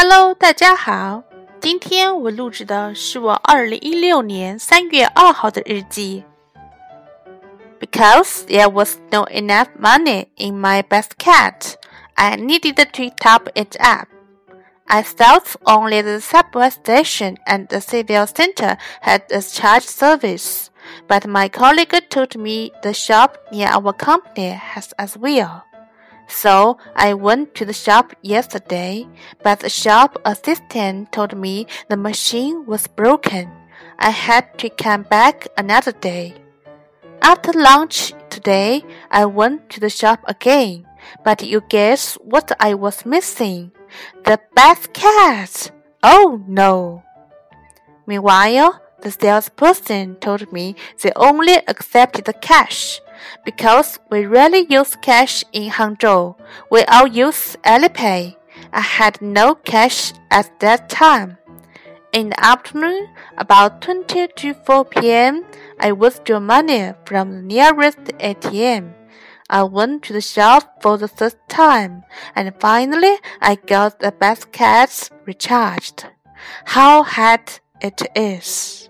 Hello，大家好。今天我录制的是我二零一六年三月二号的日记。Because there was no enough money in my basket, I needed to top it up. I thought only the subway station and the civil center had a charge service, but my colleague told me the shop near our company has as well. So I went to the shop yesterday, but the shop assistant told me the machine was broken. I had to come back another day. After lunch today, I went to the shop again, but you guess what I was missing? The basket! Oh no! Meanwhile, the salesperson told me they only accepted cash because we rarely use cash in Hangzhou. We all use Alipay. I had no cash at that time. In the afternoon, about 20 to 4 p.m., I withdrew money from the nearest ATM. I went to the shop for the third time, and finally I got the basket recharged. How hard it is!